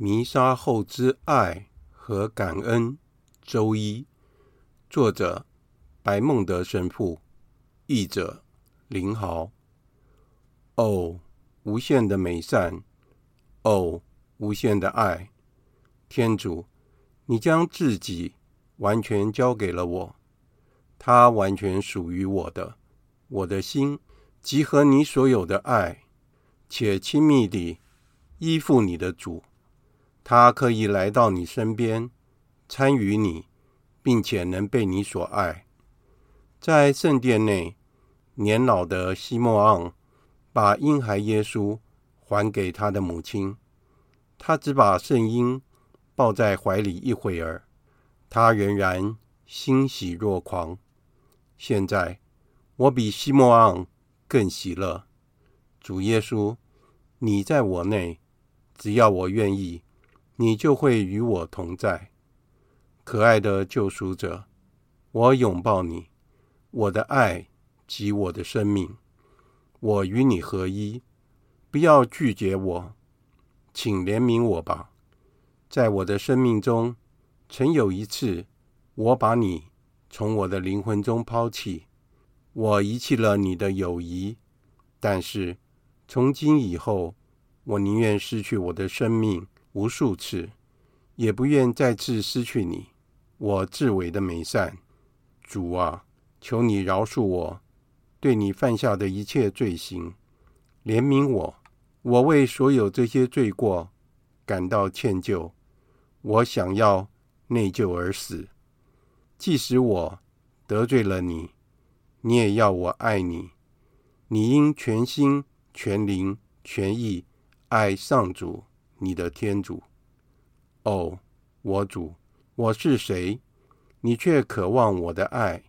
弥撒后之爱和感恩，周一，作者白孟德神父，译者林豪。哦，无限的美善，哦，无限的爱，天主，你将自己完全交给了我，它完全属于我的，我的心集合你所有的爱，且亲密地依附你的主。他可以来到你身边，参与你，并且能被你所爱。在圣殿内，年老的西莫盎把婴孩耶稣还给他的母亲，他只把圣婴抱在怀里一会儿，他仍然欣喜若狂。现在，我比西莫盎更喜乐。主耶稣，你在我内，只要我愿意。你就会与我同在，可爱的救赎者，我拥抱你，我的爱及我的生命，我与你合一，不要拒绝我，请怜悯我吧。在我的生命中，曾有一次，我把你从我的灵魂中抛弃，我遗弃了你的友谊，但是从今以后，我宁愿失去我的生命。无数次，也不愿再次失去你，我至伟的美善。主啊，求你饶恕我对你犯下的一切罪行，怜悯我。我为所有这些罪过感到歉疚，我想要内疚而死。即使我得罪了你，你也要我爱你。你应全心、全灵、全意爱上主。你的天主，哦，我主，我是谁？你却渴望我的爱。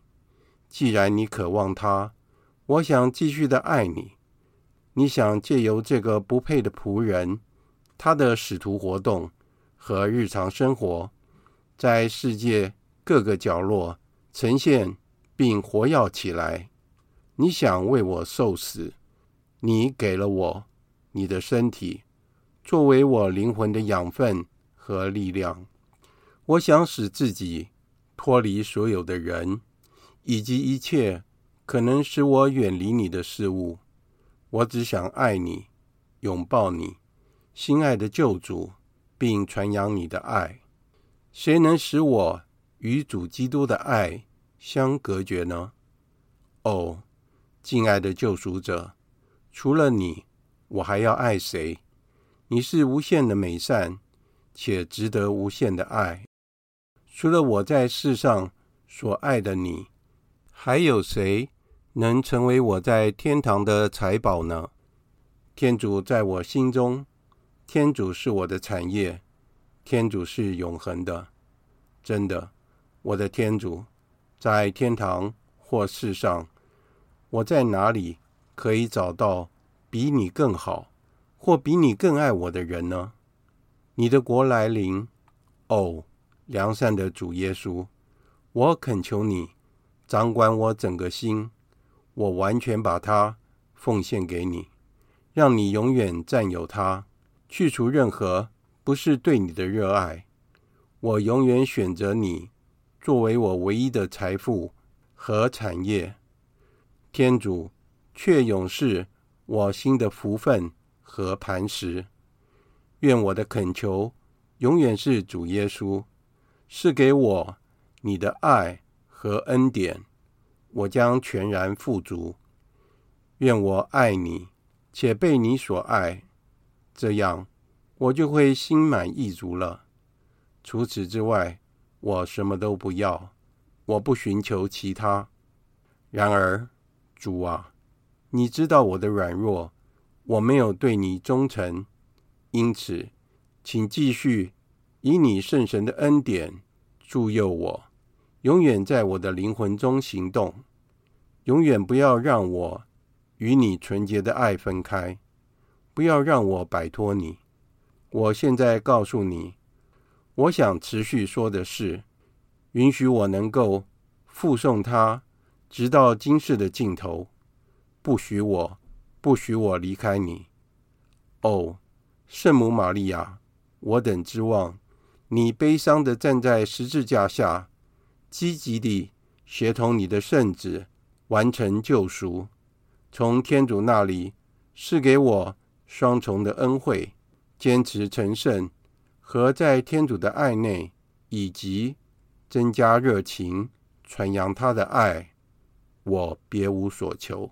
既然你渴望他，我想继续的爱你。你想借由这个不配的仆人，他的使徒活动和日常生活，在世界各个角落呈现并活跃起来。你想为我受死，你给了我你的身体。作为我灵魂的养分和力量，我想使自己脱离所有的人，以及一切可能使我远离你的事物。我只想爱你，拥抱你，心爱的救主，并传扬你的爱。谁能使我与主基督的爱相隔绝呢？哦，敬爱的救赎者，除了你，我还要爱谁？你是无限的美善，且值得无限的爱。除了我在世上所爱的你，还有谁能成为我在天堂的财宝呢？天主在我心中，天主是我的产业，天主是永恒的。真的，我的天主，在天堂或世上，我在哪里可以找到比你更好？或比你更爱我的人呢？你的国来临，哦，良善的主耶稣，我恳求你掌管我整个心，我完全把它奉献给你，让你永远占有它，去除任何不是对你的热爱。我永远选择你作为我唯一的财富和产业。天主，却永是我心的福分。和磐石，愿我的恳求永远是主耶稣，赐给我你的爱和恩典，我将全然富足。愿我爱你，且被你所爱，这样我就会心满意足了。除此之外，我什么都不要，我不寻求其他。然而，主啊，你知道我的软弱。我没有对你忠诚，因此，请继续以你圣神的恩典助佑我，永远在我的灵魂中行动，永远不要让我与你纯洁的爱分开，不要让我摆脱你。我现在告诉你，我想持续说的是，允许我能够附送他，直到今世的尽头。不许我，不许我离开你。哦，圣母玛利亚，我等之望，你悲伤地站在十字架下，积极地协同你的圣子完成救赎，从天主那里赐给我双重的恩惠，坚持成圣和在天主的爱内，以及增加热情传扬他的爱，我别无所求。